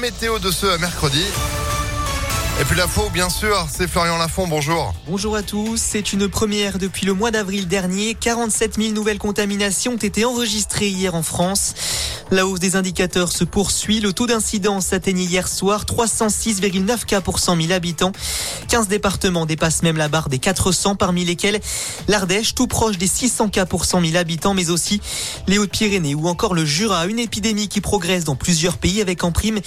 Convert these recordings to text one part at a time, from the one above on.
météo de ce mercredi. Et puis l'info, bien sûr, c'est Florian Lafont, bonjour. Bonjour à tous, c'est une première depuis le mois d'avril dernier. 47 000 nouvelles contaminations ont été enregistrées hier en France. La hausse des indicateurs se poursuit. Le taux d'incidence atteignait hier soir 306,9 cas pour 100 000 habitants. 15 départements dépassent même la barre des 400, parmi lesquels l'Ardèche, tout proche des 600 cas pour 100 000 habitants, mais aussi les Hautes-Pyrénées ou encore le Jura. Une épidémie qui progresse dans plusieurs pays avec en prime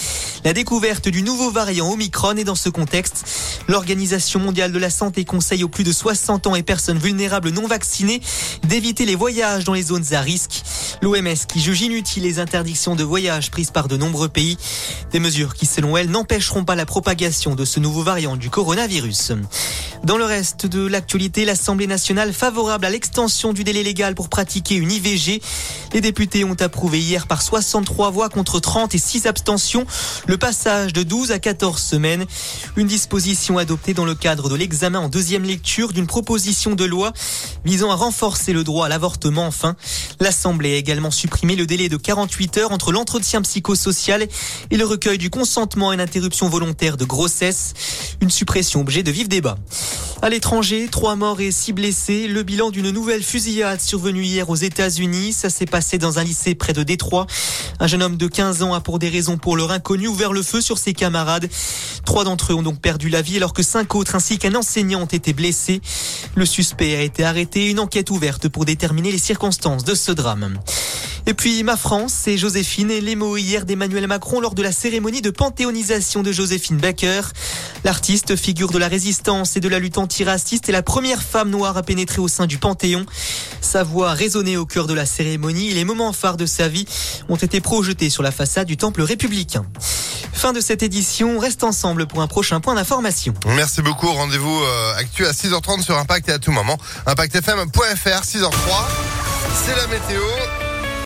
la découverte du nouveau variant Omicron. Et dans ce contexte, l'Organisation mondiale de la santé conseille aux plus de 60 ans et personnes vulnérables non vaccinées d'éviter les voyages dans les zones à risque. L'OMS qui juge inutile les interdictions de voyage prises par de nombreux pays. Des mesures qui, selon elle, n'empêcheront pas la propagation de ce nouveau variant du coronavirus. Dans le reste de l'actualité, l'Assemblée nationale favorable à l'extension du délai légal pour pratiquer une IVG. Les députés ont approuvé hier par 63 voix contre 30 et 6 abstentions le passage de 12 à 14 semaines. Une disposition adoptée dans le cadre de l'examen en deuxième lecture d'une proposition de loi visant à renforcer le droit à l'avortement. Enfin, l'Assemblée a également supprimé le délai de 48 heures entre l'entretien psychosocial et le recueil du consentement à une interruption volontaire de grossesse. Une suppression objet de vif débat. À l'étranger, trois morts et six blessés. Le bilan d'une nouvelle fusillade survenue hier aux États-Unis. Ça s'est passé dans un lycée près de Détroit. Un jeune homme de 15 ans a pour des raisons pour leur inconnu ouvert le feu sur ses camarades. Trois d'entre eux ont donc perdu la vie alors que cinq autres ainsi qu'un enseignant ont été blessés. Le suspect a été arrêté. Une enquête ouverte pour déterminer les circonstances de ce drame. Et puis ma France, c'est Joséphine et les mots hier d'Emmanuel Macron lors de la cérémonie de panthéonisation de Joséphine Baker. L'artiste, figure de la résistance et de la lutte antiraciste, est la première femme noire à pénétrer au sein du Panthéon. Sa voix résonnait au cœur de la cérémonie et les moments phares de sa vie ont été projetés sur la façade du temple républicain. Fin de cette édition, reste ensemble pour un prochain point d'information. Merci beaucoup, rendez-vous euh, actuel à 6h30 sur Impact et à tout moment. ImpactFM.fr, 6h03, c'est la météo.